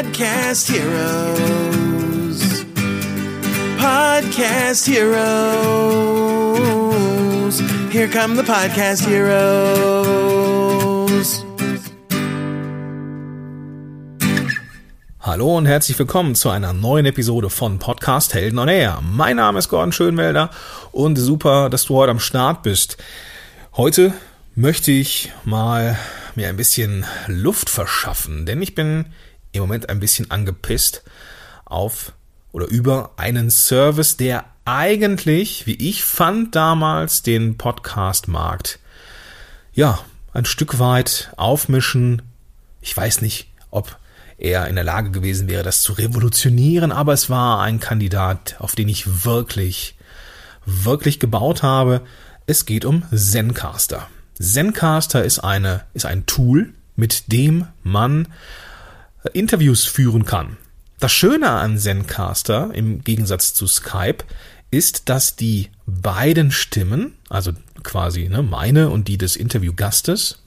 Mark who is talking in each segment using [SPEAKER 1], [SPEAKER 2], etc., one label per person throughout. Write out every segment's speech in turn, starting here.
[SPEAKER 1] Podcast Heroes. Podcast Heroes. Here come the Podcast Heroes.
[SPEAKER 2] Hallo und herzlich willkommen zu einer neuen Episode von Podcast Helden on Air. Mein Name ist Gordon Schönwelder und super, dass du heute am Start bist. Heute möchte ich mal mir ein bisschen Luft verschaffen, denn ich bin im Moment ein bisschen angepisst auf oder über einen Service, der eigentlich, wie ich fand damals, den Podcast-Markt ja ein Stück weit aufmischen. Ich weiß nicht, ob er in der Lage gewesen wäre, das zu revolutionieren, aber es war ein Kandidat, auf den ich wirklich, wirklich gebaut habe. Es geht um Zencaster. Zencaster ist eine, ist ein Tool, mit dem man Interviews führen kann. Das Schöne an Zencaster im Gegensatz zu Skype ist, dass die beiden Stimmen, also quasi ne, meine und die des Interviewgastes,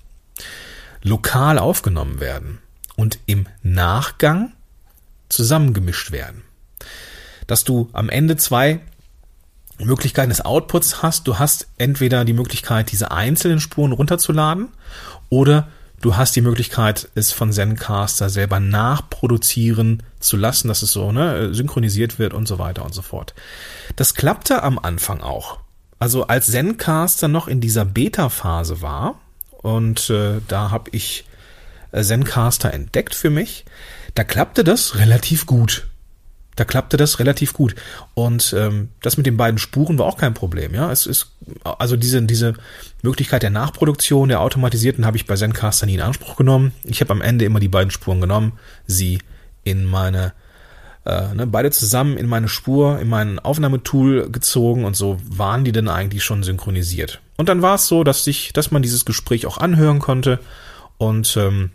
[SPEAKER 2] lokal aufgenommen werden und im Nachgang zusammengemischt werden. Dass du am Ende zwei Möglichkeiten des Outputs hast. Du hast entweder die Möglichkeit, diese einzelnen Spuren runterzuladen oder du hast die Möglichkeit, es von Zencaster selber nachproduzieren zu lassen, dass es so ne, synchronisiert wird und so weiter und so fort. Das klappte am Anfang auch. Also als Zencaster noch in dieser Beta-Phase war und äh, da habe ich äh, Zencaster entdeckt für mich, da klappte das relativ gut da klappte das relativ gut. Und ähm, das mit den beiden Spuren war auch kein Problem. Ja, es ist also diese diese Möglichkeit der Nachproduktion der automatisierten habe ich bei Zencaster nie in Anspruch genommen. Ich habe am Ende immer die beiden Spuren genommen, sie in meine äh, ne, beide zusammen in meine Spur, in mein Aufnahmetool gezogen und so waren die dann eigentlich schon synchronisiert. Und dann war es so, dass sich, dass man dieses Gespräch auch anhören konnte und ähm,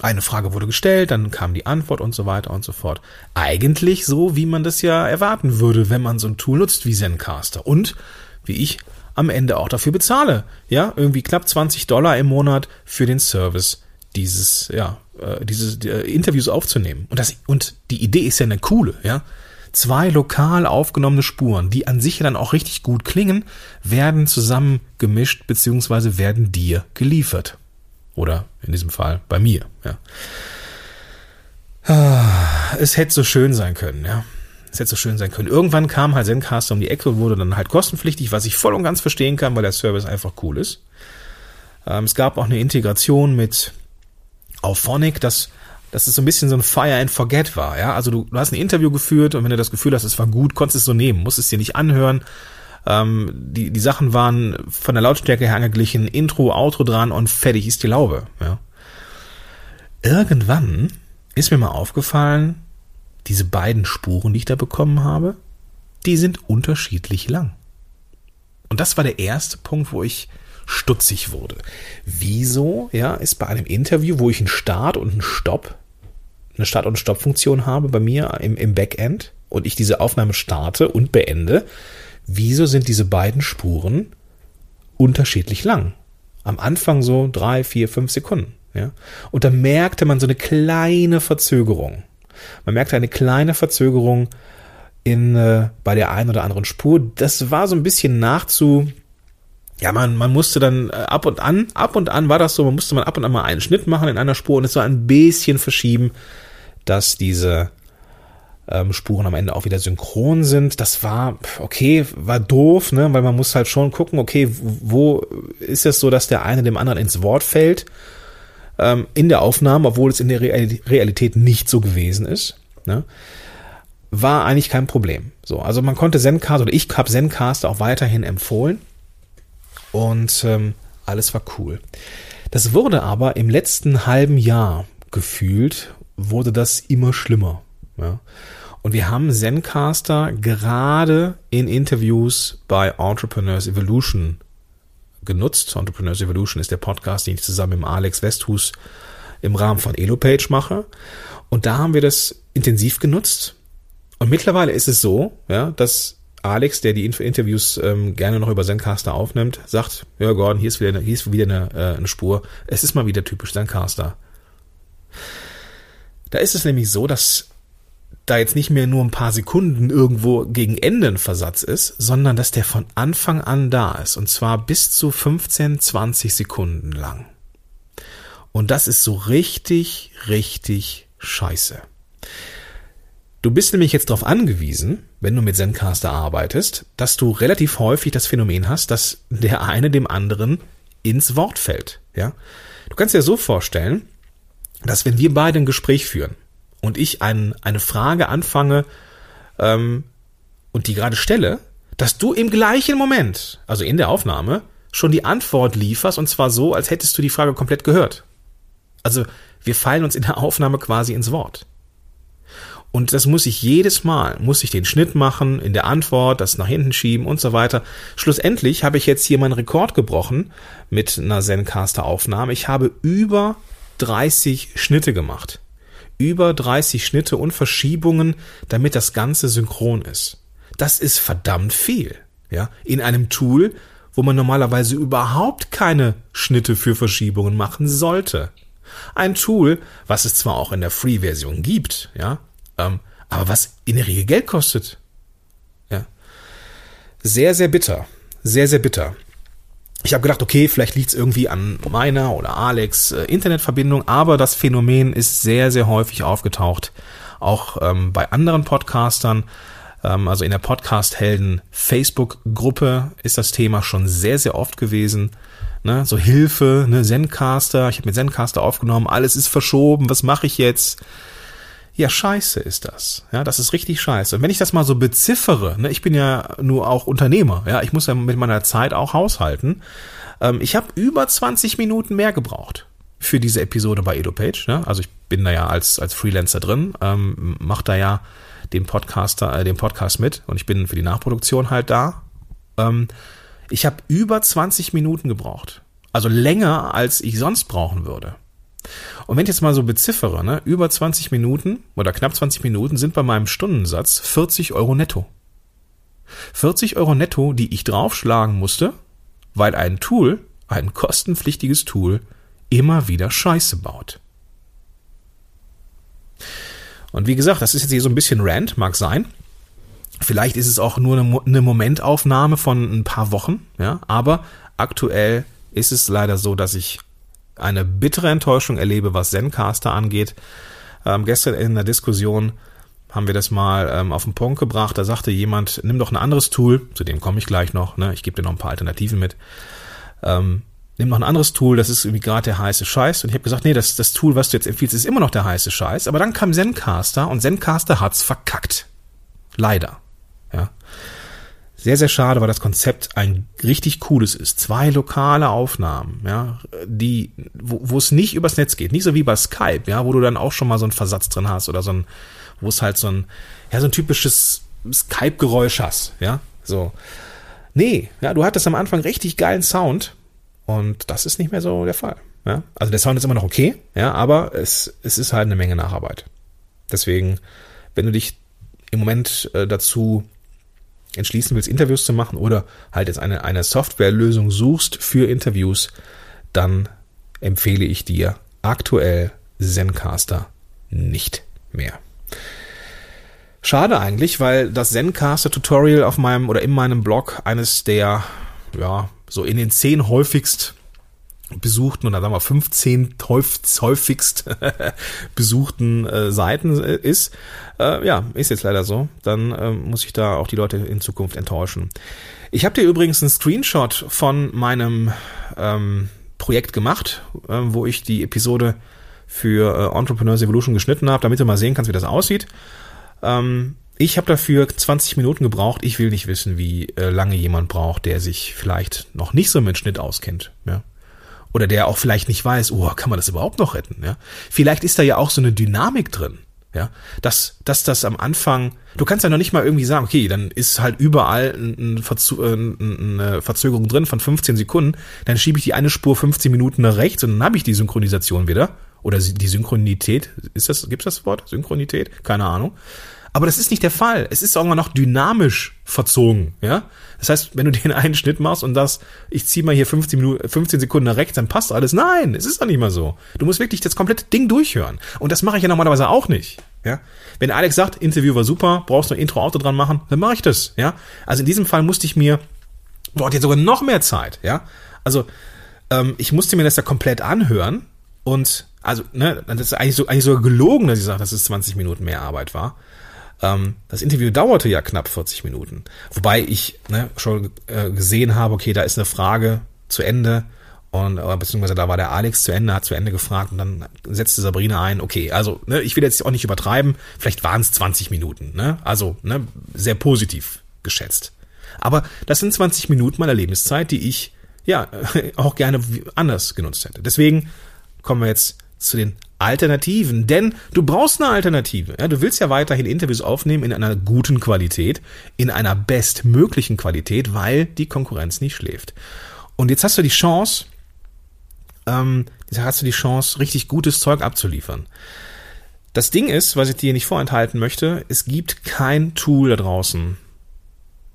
[SPEAKER 2] eine Frage wurde gestellt, dann kam die Antwort und so weiter und so fort. Eigentlich so, wie man das ja erwarten würde, wenn man so ein Tool nutzt wie Zencaster. Und wie ich am Ende auch dafür bezahle. Ja, irgendwie knapp 20 Dollar im Monat für den Service dieses, ja, äh, dieses äh, Interviews aufzunehmen. Und das, und die Idee ist ja eine coole, ja. Zwei lokal aufgenommene Spuren, die an sich dann auch richtig gut klingen, werden zusammen gemischt beziehungsweise werden dir geliefert. Oder in diesem Fall bei mir, ja. Ah, es hätte so schön sein können, ja. Es hätte so schön sein können. Irgendwann kam halt Zencaster um die Ecke und wurde dann halt kostenpflichtig, was ich voll und ganz verstehen kann, weil der Service einfach cool ist. Ähm, es gab auch eine Integration mit Auphonic, das, das ist so ein bisschen so ein Fire and Forget war, ja. Also du, du hast ein Interview geführt und wenn du das Gefühl hast, es war gut, konntest es so nehmen, musst es dir nicht anhören, ähm, die, die Sachen waren von der Lautstärke her angeglichen, Intro, Outro dran und fertig ist die Laube. Ja. Irgendwann ist mir mal aufgefallen, diese beiden Spuren, die ich da bekommen habe, die sind unterschiedlich lang. Und das war der erste Punkt, wo ich stutzig wurde. Wieso, ja, ist bei einem Interview, wo ich einen Start und einen Stopp, eine Start- und Stopp-Funktion habe bei mir im, im Backend und ich diese Aufnahme starte und beende, wieso sind diese beiden Spuren unterschiedlich lang? Am Anfang so drei, vier, fünf Sekunden. Ja? Und da merkte man so eine kleine Verzögerung. Man merkte eine kleine Verzögerung in, äh, bei der einen oder anderen Spur. Das war so ein bisschen nachzu, ja, man, man musste dann äh, ab und an, ab und an war das so, man musste man ab und an mal einen Schnitt machen in einer Spur und es war ein bisschen verschieben, dass diese ähm, Spuren am Ende auch wieder synchron sind. Das war, okay, war doof, ne, weil man muss halt schon gucken, okay, wo ist es so, dass der eine dem anderen ins Wort fällt ähm, in der Aufnahme, obwohl es in der Realität nicht so gewesen ist. Ne? War eigentlich kein Problem. So, also man konnte Zencaster oder ich habe Zencaster auch weiterhin empfohlen und ähm, alles war cool. Das wurde aber im letzten halben Jahr gefühlt, wurde das immer schlimmer. Ja. Und wir haben Zencaster gerade in Interviews bei Entrepreneurs Evolution genutzt. Entrepreneurs Evolution ist der Podcast, den ich zusammen mit Alex Westhus im Rahmen von EloPage mache. Und da haben wir das intensiv genutzt. Und mittlerweile ist es so, ja, dass Alex, der die Interviews ähm, gerne noch über Zencaster aufnimmt, sagt, ja Gordon, hier ist wieder eine, hier ist wieder eine, äh, eine Spur. Es ist mal wieder typisch Zencaster. Da ist es nämlich so, dass da jetzt nicht mehr nur ein paar Sekunden irgendwo gegen Ende ein Versatz ist, sondern dass der von Anfang an da ist. Und zwar bis zu 15, 20 Sekunden lang. Und das ist so richtig, richtig scheiße. Du bist nämlich jetzt darauf angewiesen, wenn du mit Zencaster arbeitest, dass du relativ häufig das Phänomen hast, dass der eine dem anderen ins Wort fällt. Ja, du kannst dir so vorstellen, dass wenn wir beide ein Gespräch führen und ich ein, eine Frage anfange ähm, und die gerade stelle, dass du im gleichen Moment, also in der Aufnahme, schon die Antwort lieferst und zwar so, als hättest du die Frage komplett gehört. Also wir fallen uns in der Aufnahme quasi ins Wort. Und das muss ich jedes Mal, muss ich den Schnitt machen, in der Antwort, das nach hinten schieben und so weiter. Schlussendlich habe ich jetzt hier meinen Rekord gebrochen mit einer Zencaster-Aufnahme. Ich habe über 30 Schnitte gemacht über 30 Schnitte und Verschiebungen, damit das Ganze synchron ist. Das ist verdammt viel, ja, in einem Tool, wo man normalerweise überhaupt keine Schnitte für Verschiebungen machen sollte. Ein Tool, was es zwar auch in der Free-Version gibt, ja, ähm, aber was in der Regel Geld kostet. Ja. Sehr, sehr bitter. Sehr, sehr bitter ich habe gedacht, okay, vielleicht liegt es irgendwie an meiner oder Alex äh, Internetverbindung, aber das Phänomen ist sehr, sehr häufig aufgetaucht, auch ähm, bei anderen Podcastern. Ähm, also in der Podcast-Helden Facebook-Gruppe ist das Thema schon sehr, sehr oft gewesen. Ne? So Hilfe, ne? Zencaster, ich habe mit Zencaster aufgenommen, alles ist verschoben, was mache ich jetzt? Ja, scheiße ist das. Ja, das ist richtig scheiße. Und wenn ich das mal so beziffere, ne, ich bin ja nur auch Unternehmer, ja, ich muss ja mit meiner Zeit auch haushalten. Ähm, ich habe über 20 Minuten mehr gebraucht für diese Episode bei EdoPage. Ne? Also ich bin da ja als, als Freelancer drin, ähm, mache da ja den Podcaster, äh, den Podcast mit und ich bin für die Nachproduktion halt da. Ähm, ich habe über 20 Minuten gebraucht. Also länger, als ich sonst brauchen würde. Und wenn ich jetzt mal so beziffere, ne, über 20 Minuten oder knapp 20 Minuten sind bei meinem Stundensatz 40 Euro netto. 40 Euro netto, die ich draufschlagen musste, weil ein Tool, ein kostenpflichtiges Tool, immer wieder Scheiße baut. Und wie gesagt, das ist jetzt hier so ein bisschen Rant, mag sein. Vielleicht ist es auch nur eine Momentaufnahme von ein paar Wochen, ja, aber aktuell ist es leider so, dass ich eine bittere Enttäuschung erlebe, was Zencaster angeht. Ähm, gestern in der Diskussion haben wir das mal ähm, auf den Punkt gebracht. Da sagte jemand, nimm doch ein anderes Tool, zu dem komme ich gleich noch, ne? ich gebe dir noch ein paar Alternativen mit. Ähm, nimm noch ein anderes Tool, das ist irgendwie gerade der heiße Scheiß. Und ich habe gesagt, nee, das, das Tool, was du jetzt empfiehlst, ist immer noch der heiße Scheiß. Aber dann kam Zencaster und Zencaster hat's verkackt. Leider. Ja. Sehr, sehr schade, weil das Konzept ein richtig cooles ist. Zwei lokale Aufnahmen, ja, die, wo, wo es nicht übers Netz geht. Nicht so wie bei Skype, ja, wo du dann auch schon mal so einen Versatz drin hast oder so ein, wo es halt so ein, ja, so ein typisches Skype-Geräusch hast, ja, so. Nee, ja, du hattest am Anfang richtig geilen Sound und das ist nicht mehr so der Fall. Ja? Also der Sound ist immer noch okay, ja, aber es, es ist halt eine Menge Nacharbeit. Deswegen, wenn du dich im Moment äh, dazu entschließen willst, Interviews zu machen oder halt jetzt eine, eine Softwarelösung suchst für Interviews, dann empfehle ich dir aktuell Zencaster nicht mehr. Schade eigentlich, weil das Zencaster Tutorial auf meinem oder in meinem Blog eines der, ja, so in den zehn häufigst besuchten oder sagen wir 15 häufigst besuchten äh, Seiten äh, ist. Äh, ja, ist jetzt leider so. Dann äh, muss ich da auch die Leute in Zukunft enttäuschen. Ich habe dir übrigens einen Screenshot von meinem ähm, Projekt gemacht, äh, wo ich die Episode für äh, Entrepreneurs Evolution geschnitten habe, damit du mal sehen kannst, wie das aussieht. Ähm, ich habe dafür 20 Minuten gebraucht. Ich will nicht wissen, wie äh, lange jemand braucht, der sich vielleicht noch nicht so mit Schnitt auskennt. Ja oder der auch vielleicht nicht weiß, oh, kann man das überhaupt noch retten? Ja? Vielleicht ist da ja auch so eine Dynamik drin. Ja, dass, dass das am Anfang, du kannst ja noch nicht mal irgendwie sagen, okay, dann ist halt überall ein, Verzu äh, eine Verzögerung drin von 15 Sekunden, dann schiebe ich die eine Spur 15 Minuten nach rechts und dann habe ich die Synchronisation wieder. Oder die Synchronität, ist das, gibt's das Wort? Synchronität? Keine Ahnung. Aber das ist nicht der Fall. Es ist irgendwann noch dynamisch verzogen, ja. Das heißt, wenn du den einen Schnitt machst und das, ich ziehe mal hier 15 Minuten, 15 Sekunden nach rechts, dann passt alles. Nein, es ist doch nicht mal so. Du musst wirklich das komplette Ding durchhören. Und das mache ich ja normalerweise auch nicht, ja. Wenn Alex sagt, Interview war super, brauchst du ein Intro-Auto dran machen, dann mache ich das, ja. Also in diesem Fall musste ich mir, boah, jetzt sogar noch mehr Zeit, ja. Also, ähm, ich musste mir das ja komplett anhören und, also, ne, das ist eigentlich so, eigentlich sogar gelogen, dass ich sage, dass es 20 Minuten mehr Arbeit war. Ähm, das Interview dauerte ja knapp 40 Minuten. Wobei ich ne, schon äh, gesehen habe, okay, da ist eine Frage zu Ende und äh, beziehungsweise da war der Alex zu Ende, hat zu Ende gefragt und dann setzte Sabrina ein, okay, also ne, ich will jetzt auch nicht übertreiben, vielleicht waren es 20 Minuten, ne? Also ne, sehr positiv geschätzt. Aber das sind 20 Minuten meiner Lebenszeit, die ich ja auch gerne anders genutzt hätte. Deswegen kommen wir jetzt zu den Alternativen, denn du brauchst eine Alternative. Ja, du willst ja weiterhin Interviews aufnehmen in einer guten Qualität, in einer bestmöglichen Qualität, weil die Konkurrenz nicht schläft. Und jetzt hast du die Chance, ähm, jetzt hast du die Chance, richtig gutes Zeug abzuliefern. Das Ding ist, was ich dir nicht vorenthalten möchte, es gibt kein Tool da draußen,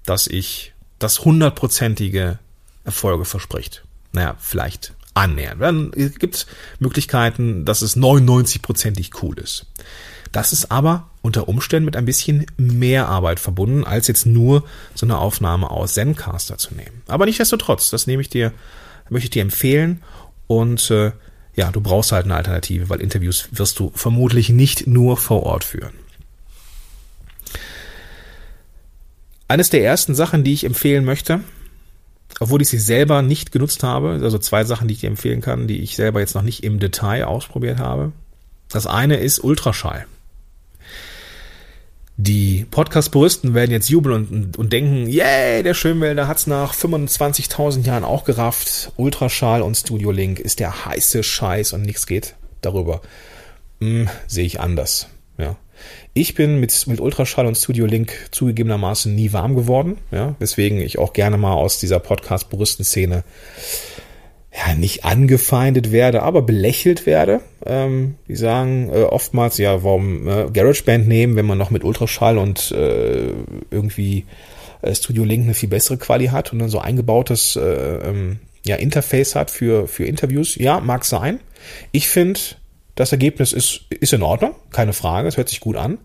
[SPEAKER 2] das ich das hundertprozentige Erfolge verspricht. Naja, vielleicht annähern. Dann gibt es Möglichkeiten, dass es 99%ig cool ist. Das ist aber unter Umständen mit ein bisschen mehr Arbeit verbunden, als jetzt nur so eine Aufnahme aus Zencaster zu nehmen. Aber nichtsdestotrotz, das nehme ich dir, möchte ich dir empfehlen und äh, ja, du brauchst halt eine Alternative, weil Interviews wirst du vermutlich nicht nur vor Ort führen. Eines der ersten Sachen, die ich empfehlen möchte, obwohl ich sie selber nicht genutzt habe. Also zwei Sachen, die ich dir empfehlen kann, die ich selber jetzt noch nicht im Detail ausprobiert habe. Das eine ist Ultraschall. Die Podcast-Puristen werden jetzt jubeln und, und denken, yay, der Schönwälder hat's nach 25.000 Jahren auch gerafft. Ultraschall und Studio Link ist der heiße Scheiß und nichts geht darüber. Hm, sehe ich anders. Ich bin mit, mit Ultraschall und Studio Link zugegebenermaßen nie warm geworden, ja, weswegen ich auch gerne mal aus dieser Podcast-Puristen-Szene ja, nicht angefeindet werde, aber belächelt werde. Ähm, die sagen äh, oftmals, ja, warum äh, GarageBand nehmen, wenn man noch mit Ultraschall und äh, irgendwie äh, Studio Link eine viel bessere Quali hat und dann so eingebautes äh, ähm, ja, Interface hat für, für Interviews. Ja, mag sein. Ich finde, das Ergebnis ist, ist in Ordnung, keine Frage, es hört sich gut an.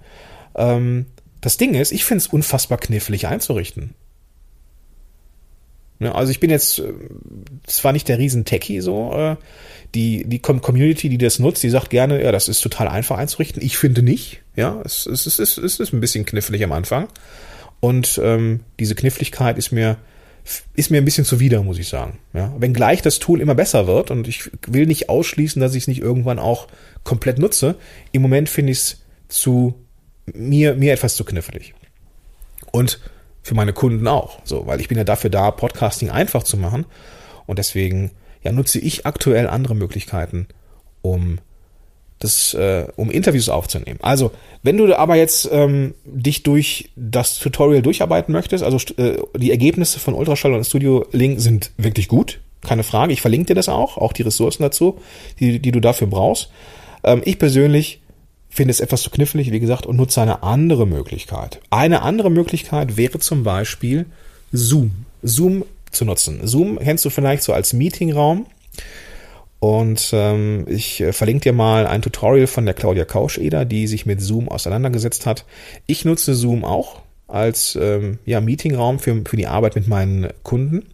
[SPEAKER 2] Ähm, das Ding ist, ich finde es unfassbar knifflig einzurichten. Ja, also ich bin jetzt äh, zwar nicht der riesen Techie so, äh, die, die Community, die das nutzt, die sagt gerne, ja, das ist total einfach einzurichten. Ich finde nicht. Ja, es, es, es, es, es ist ein bisschen knifflig am Anfang. Und ähm, diese Kniffligkeit ist mir ist mir ein bisschen zuwider, muss ich sagen. Ja, wenngleich das Tool immer besser wird und ich will nicht ausschließen, dass ich es nicht irgendwann auch komplett nutze. Im Moment finde ich es zu mir mir etwas zu knifflig. Und für meine Kunden auch, so, weil ich bin ja dafür da, Podcasting einfach zu machen und deswegen ja nutze ich aktuell andere Möglichkeiten, um das, äh, um Interviews aufzunehmen. Also, wenn du aber jetzt ähm, dich durch das Tutorial durcharbeiten möchtest, also äh, die Ergebnisse von Ultraschall und Studio Link sind wirklich gut, keine Frage. Ich verlinke dir das auch, auch die Ressourcen dazu, die, die du dafür brauchst. Ähm, ich persönlich finde es etwas zu knifflig, wie gesagt, und nutze eine andere Möglichkeit. Eine andere Möglichkeit wäre zum Beispiel Zoom. Zoom zu nutzen. Zoom kennst du vielleicht so als Meetingraum. Und ähm, ich äh, verlinke dir mal ein Tutorial von der Claudia Kauscheder, die sich mit Zoom auseinandergesetzt hat. Ich nutze Zoom auch als ähm, ja, Meetingraum für, für die Arbeit mit meinen Kunden.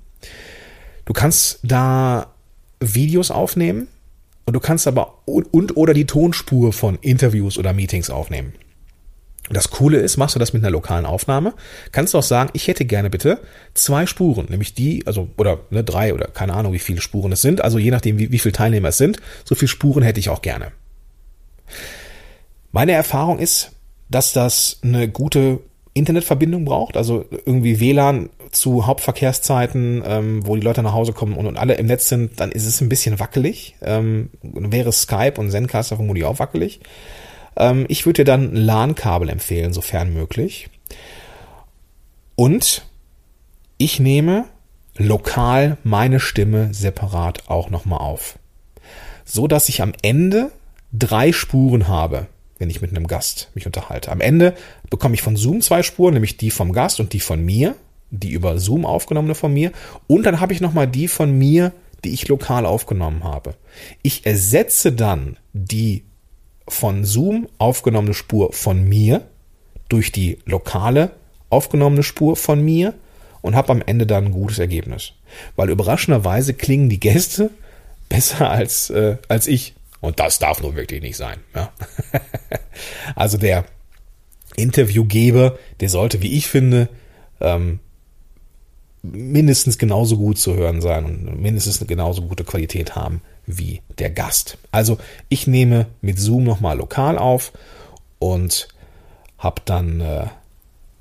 [SPEAKER 2] Du kannst da Videos aufnehmen und du kannst aber und, und oder die Tonspur von Interviews oder Meetings aufnehmen. Das Coole ist, machst du das mit einer lokalen Aufnahme, kannst du auch sagen, ich hätte gerne bitte zwei Spuren, nämlich die, also oder ne, drei oder keine Ahnung, wie viele Spuren es sind, also je nachdem, wie, wie viele Teilnehmer es sind, so viele Spuren hätte ich auch gerne. Meine Erfahrung ist, dass das eine gute Internetverbindung braucht, also irgendwie WLAN zu Hauptverkehrszeiten, ähm, wo die Leute nach Hause kommen und, und alle im Netz sind, dann ist es ein bisschen wackelig. Ähm, wäre Skype und Zencaster vermutlich auch wackelig. Ähm, ich würde dir dann ein LAN-Kabel empfehlen, sofern möglich. Und ich nehme lokal meine Stimme separat auch nochmal auf. So dass ich am Ende drei Spuren habe. wenn ich mit einem Gast mich unterhalte. Am Ende bekomme ich von Zoom zwei Spuren, nämlich die vom Gast und die von mir, die über Zoom aufgenommene von mir. Und dann habe ich nochmal die von mir, die ich lokal aufgenommen habe. Ich ersetze dann die von Zoom aufgenommene Spur von mir durch die lokale aufgenommene Spur von mir und habe am Ende dann ein gutes Ergebnis. Weil überraschenderweise klingen die Gäste besser als, äh, als ich. Und das darf nun wirklich nicht sein. Ja? also der Interviewgeber, der sollte, wie ich finde, ähm, mindestens genauso gut zu hören sein und mindestens eine genauso gute Qualität haben wie der Gast. Also ich nehme mit Zoom nochmal lokal auf und habe dann äh,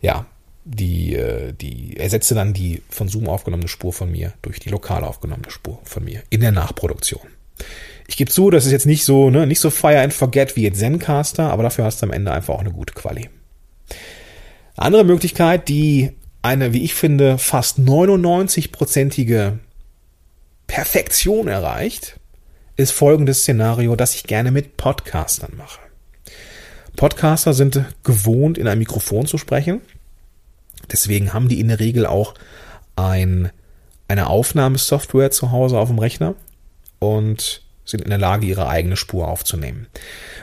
[SPEAKER 2] ja die äh, die ersetze dann die von Zoom aufgenommene Spur von mir durch die lokal aufgenommene Spur von mir in der Nachproduktion. Ich gebe zu, das ist jetzt nicht so ne nicht so Fire and Forget wie jetzt Zencaster, aber dafür hast du am Ende einfach auch eine gute Quali. Andere Möglichkeit, die eine, wie ich finde, fast 99-prozentige Perfektion erreicht, ist folgendes Szenario, das ich gerne mit Podcastern mache. Podcaster sind gewohnt, in einem Mikrofon zu sprechen. Deswegen haben die in der Regel auch ein, eine Aufnahmesoftware zu Hause auf dem Rechner und sind in der Lage, ihre eigene Spur aufzunehmen.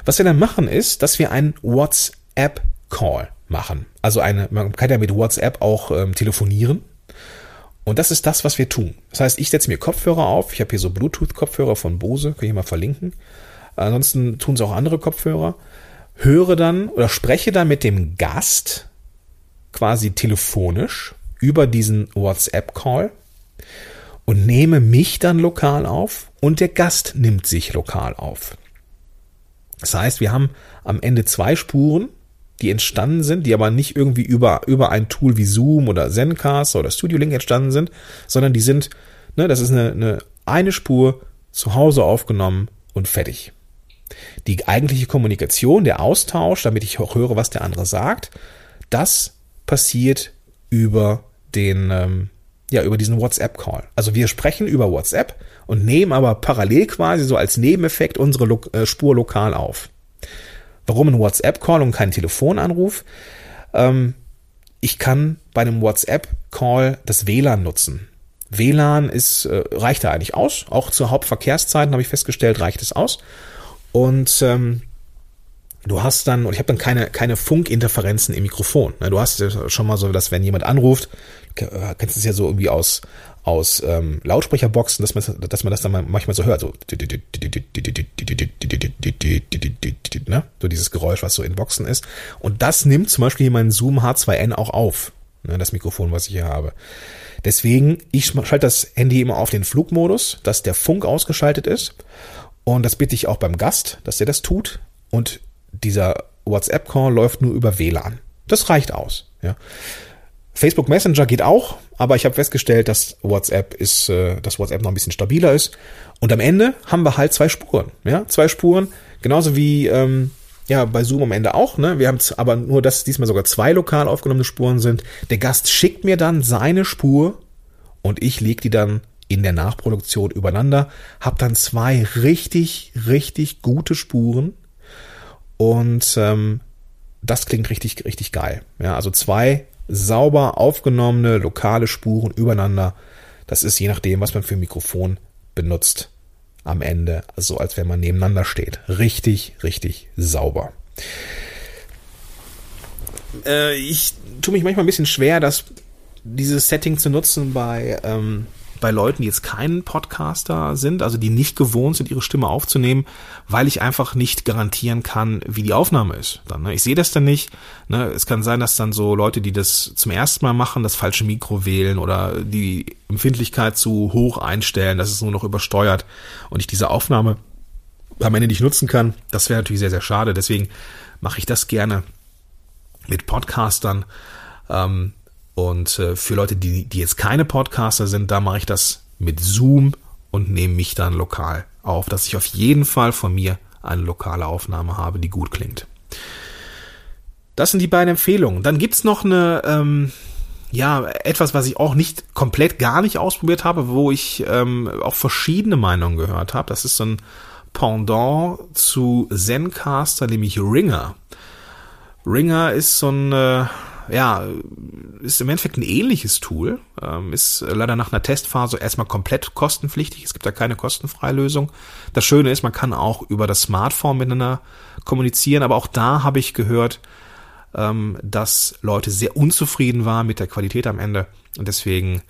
[SPEAKER 2] Was wir dann machen, ist, dass wir einen WhatsApp-Call machen. Also eine, man kann ja mit WhatsApp auch ähm, telefonieren. Und das ist das, was wir tun. Das heißt, ich setze mir Kopfhörer auf. Ich habe hier so Bluetooth-Kopfhörer von Bose, kann ich mal verlinken. Ansonsten tun es auch andere Kopfhörer. Höre dann oder spreche dann mit dem Gast quasi telefonisch über diesen WhatsApp-Call und nehme mich dann lokal auf und der Gast nimmt sich lokal auf. Das heißt, wir haben am Ende zwei Spuren, die entstanden sind, die aber nicht irgendwie über, über ein Tool wie Zoom oder Zencaster oder Studio Link entstanden sind, sondern die sind, ne, das ist eine, eine, eine Spur zu Hause aufgenommen und fertig. Die eigentliche Kommunikation, der Austausch, damit ich auch höre, was der andere sagt, das passiert über den, ähm, ja, über diesen WhatsApp-Call. Also wir sprechen über WhatsApp und nehmen aber parallel quasi so als Nebeneffekt unsere Lo äh, Spur lokal auf. Warum ein WhatsApp-Call und kein Telefonanruf? Ähm, ich kann bei einem WhatsApp-Call das WLAN nutzen. WLAN ist, äh, reicht da eigentlich aus. Auch zur Hauptverkehrszeiten habe ich festgestellt, reicht es aus. Und ähm, du hast dann, und ich habe dann keine, keine Funkinterferenzen im Mikrofon. Ne, du hast schon mal so, dass wenn jemand anruft, kennst du es ja so irgendwie aus, aus ähm, Lautsprecherboxen, dass man, dass man das dann manchmal so hört, so, ne? so dieses Geräusch, was so in Boxen ist. Und das nimmt zum Beispiel mein Zoom H2N auch auf, ne, das Mikrofon, was ich hier habe. Deswegen, ich schalte das Handy immer auf den Flugmodus, dass der Funk ausgeschaltet ist. Und das bitte ich auch beim Gast, dass der das tut. Und dieser WhatsApp-Call läuft nur über WLAN. Das reicht aus. Ja. Facebook Messenger geht auch, aber ich habe festgestellt, dass WhatsApp ist, äh, dass WhatsApp noch ein bisschen stabiler ist. Und am Ende haben wir halt zwei Spuren, ja, zwei Spuren, genauso wie ähm, ja bei Zoom am Ende auch. Ne, wir haben aber nur, dass diesmal sogar zwei lokal aufgenommene Spuren sind. Der Gast schickt mir dann seine Spur und ich lege die dann in der Nachproduktion übereinander, habe dann zwei richtig, richtig gute Spuren und ähm, das klingt richtig, richtig geil. Ja, also zwei sauber aufgenommene lokale Spuren übereinander. Das ist je nachdem, was man für ein Mikrofon benutzt, am Ende so, als wenn man nebeneinander steht. Richtig, richtig sauber. Äh, ich tue mich manchmal ein bisschen schwer, das dieses Setting zu nutzen bei ähm, bei Leuten, die jetzt kein Podcaster sind, also die nicht gewohnt sind, ihre Stimme aufzunehmen, weil ich einfach nicht garantieren kann, wie die Aufnahme ist. Dann, ne? Ich sehe das dann nicht. Ne? Es kann sein, dass dann so Leute, die das zum ersten Mal machen, das falsche Mikro wählen oder die Empfindlichkeit zu hoch einstellen, dass es nur noch übersteuert und ich diese Aufnahme am Ende nicht nutzen kann. Das wäre natürlich sehr, sehr schade. Deswegen mache ich das gerne mit Podcastern. Ähm, und äh, für Leute, die, die jetzt keine Podcaster sind, da mache ich das mit Zoom und nehme mich dann lokal auf, dass ich auf jeden Fall von mir eine lokale Aufnahme habe, die gut klingt. Das sind die beiden Empfehlungen. Dann gibt's noch eine, ähm, ja, etwas, was ich auch nicht komplett gar nicht ausprobiert habe, wo ich ähm, auch verschiedene Meinungen gehört habe. Das ist so ein Pendant zu Zencaster, nämlich Ringer. Ringer ist so ein, äh, ja, ist im Endeffekt ein ähnliches Tool, ähm, ist leider nach einer Testphase erstmal komplett kostenpflichtig. Es gibt da keine kostenfreie Lösung. Das Schöne ist, man kann auch über das Smartphone miteinander kommunizieren, aber auch da habe ich gehört, ähm, dass Leute sehr unzufrieden waren mit der Qualität am Ende und deswegen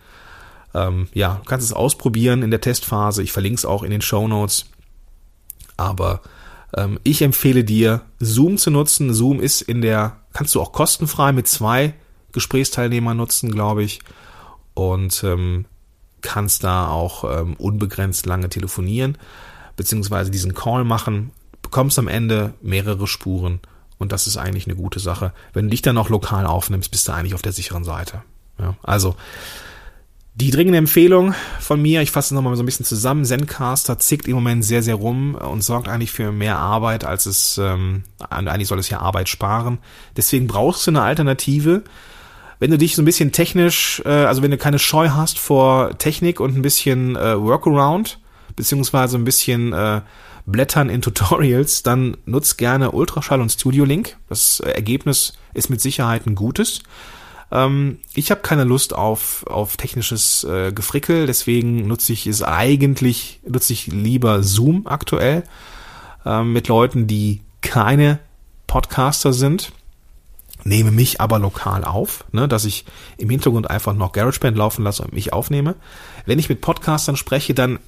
[SPEAKER 2] ähm, ja, du kannst es ausprobieren in der Testphase. Ich verlinke es auch in den Show Notes. Aber ähm, ich empfehle dir, Zoom zu nutzen. Zoom ist in der, kannst du auch kostenfrei mit zwei Gesprächsteilnehmern nutzen, glaube ich. Und ähm, kannst da auch ähm, unbegrenzt lange telefonieren, beziehungsweise diesen Call machen, bekommst am Ende mehrere Spuren und das ist eigentlich eine gute Sache. Wenn du dich dann noch lokal aufnimmst, bist du eigentlich auf der sicheren Seite. Ja, also die dringende Empfehlung von mir, ich fasse es nochmal so ein bisschen zusammen, Zencaster zickt im Moment sehr, sehr rum und sorgt eigentlich für mehr Arbeit, als es, ähm, eigentlich soll es ja Arbeit sparen. Deswegen brauchst du eine Alternative. Wenn du dich so ein bisschen technisch, äh, also wenn du keine Scheu hast vor Technik und ein bisschen äh, Workaround, beziehungsweise ein bisschen äh, Blättern in Tutorials, dann nutzt gerne Ultraschall und Studio Link. Das Ergebnis ist mit Sicherheit ein gutes. Ähm, ich habe keine Lust auf, auf technisches äh, Gefrickel, deswegen nutze ich es eigentlich, nutze ich lieber Zoom aktuell ähm, mit Leuten, die keine Podcaster sind nehme mich aber lokal auf, ne, dass ich im Hintergrund einfach noch GarageBand laufen lasse und mich aufnehme. Wenn ich mit Podcastern spreche, dann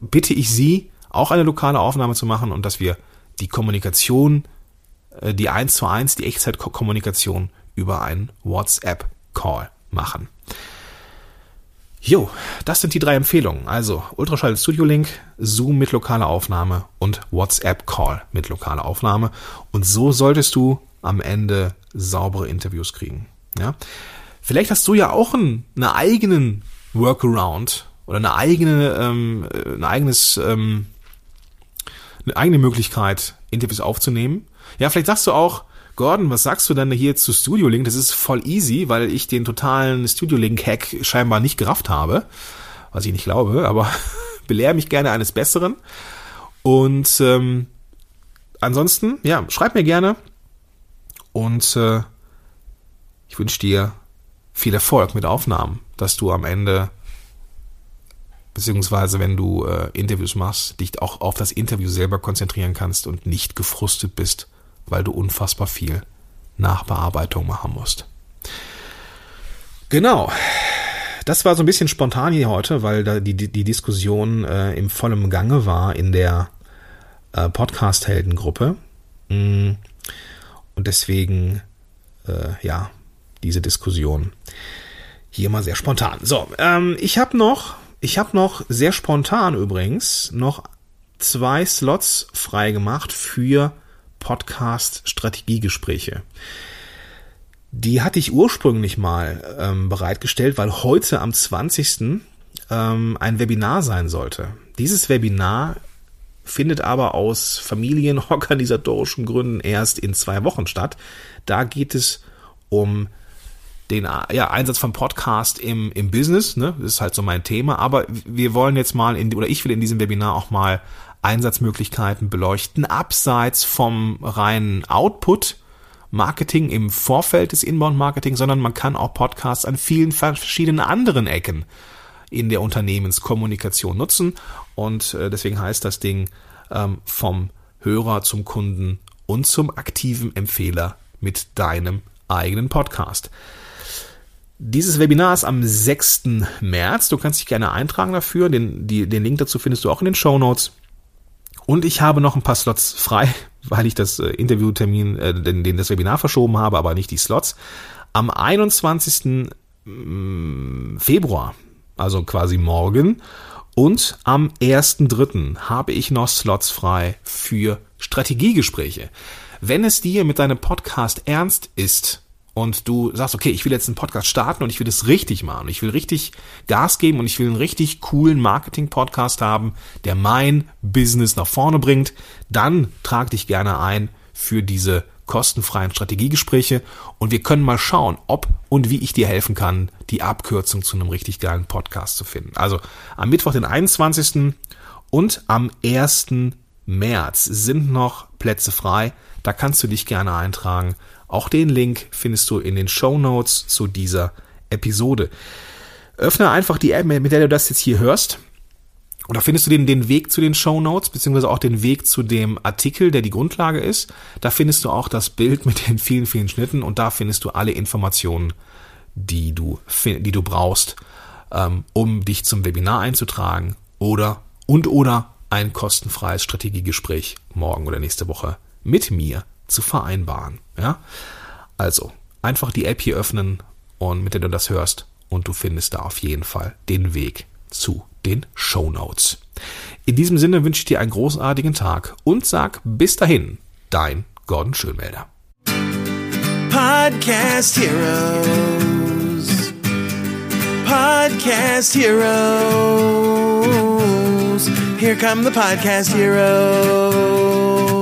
[SPEAKER 2] bitte ich sie, auch eine lokale Aufnahme zu machen und dass wir die Kommunikation, äh, die eins zu eins, die Echtzeitkommunikation über einen WhatsApp-Call machen. Jo, das sind die drei Empfehlungen. Also Ultraschall Studio Link, Zoom mit lokaler Aufnahme und WhatsApp Call mit lokaler Aufnahme. Und so solltest du am Ende saubere Interviews kriegen. Ja? Vielleicht hast du ja auch einen, einen eigenen Workaround oder eine eigene, ähm, ein eigenes, ähm, eine eigene Möglichkeit, Interviews aufzunehmen. Ja, vielleicht sagst du auch, Gordon, was sagst du denn hier zu Studio Link? Das ist voll easy, weil ich den totalen Studio Link Hack scheinbar nicht gerafft habe. Was ich nicht glaube, aber belehre mich gerne eines Besseren. Und ähm, ansonsten, ja, schreib mir gerne. Und äh, ich wünsche dir viel Erfolg mit Aufnahmen, dass du am Ende, beziehungsweise wenn du äh, Interviews machst, dich auch auf das Interview selber konzentrieren kannst und nicht gefrustet bist weil du unfassbar viel Nachbearbeitung machen musst. Genau. Das war so ein bisschen spontan hier heute, weil da die, die Diskussion äh, im vollen Gange war in der äh, Podcast-Heldengruppe. Mm. Und deswegen, äh, ja, diese Diskussion hier mal sehr spontan. So, ähm, ich habe noch, ich habe noch sehr spontan übrigens noch zwei Slots freigemacht für Podcast-Strategiegespräche. Die hatte ich ursprünglich mal ähm, bereitgestellt, weil heute am 20. Ähm, ein Webinar sein sollte. Dieses Webinar findet aber aus familienorganisatorischen Gründen erst in zwei Wochen statt. Da geht es um den ja, Einsatz von Podcast im, im Business, ne? Das ist halt so mein Thema. Aber wir wollen jetzt mal in, oder ich will in diesem Webinar auch mal Einsatzmöglichkeiten beleuchten, abseits vom reinen Output. Marketing im Vorfeld des Inbound-Marketing, sondern man kann auch Podcasts an vielen verschiedenen anderen Ecken in der Unternehmenskommunikation nutzen. Und äh, deswegen heißt das Ding ähm, vom Hörer zum Kunden und zum aktiven Empfehler mit deinem eigenen Podcast. Dieses Webinar ist am 6. März. Du kannst dich gerne eintragen dafür. Den, die, den Link dazu findest du auch in den Show Notes. Und ich habe noch ein paar Slots frei, weil ich das äh, Interviewtermin, äh, den, den das Webinar verschoben habe, aber nicht die Slots. Am 21. Mm, Februar, also quasi morgen, und am 1.3. habe ich noch Slots frei für Strategiegespräche. Wenn es dir mit deinem Podcast ernst ist, und du sagst, okay, ich will jetzt einen Podcast starten und ich will es richtig machen. Ich will richtig Gas geben und ich will einen richtig coolen Marketing-Podcast haben, der mein Business nach vorne bringt, dann trag dich gerne ein für diese kostenfreien Strategiegespräche und wir können mal schauen, ob und wie ich dir helfen kann, die Abkürzung zu einem richtig geilen Podcast zu finden. Also am Mittwoch, den 21. und am 1. März sind noch Plätze frei. Da kannst du dich gerne eintragen. Auch den Link findest du in den Show Notes zu dieser Episode. Öffne einfach die App, mit der du das jetzt hier hörst. Und da findest du den, den Weg zu den Show Notes, beziehungsweise auch den Weg zu dem Artikel, der die Grundlage ist. Da findest du auch das Bild mit den vielen, vielen Schnitten und da findest du alle Informationen, die du, die du brauchst, ähm, um dich zum Webinar einzutragen oder und oder ein kostenfreies Strategiegespräch morgen oder nächste Woche mit mir zu vereinbaren. Ja? Also, einfach die App hier öffnen und mit der du das hörst und du findest da auf jeden Fall den Weg zu den Show Notes. In diesem Sinne wünsche ich dir einen großartigen Tag und sag bis dahin, dein Gordon Schönmelder.
[SPEAKER 1] Podcast Heroes. Podcast Heroes. Here come the Podcast Heroes.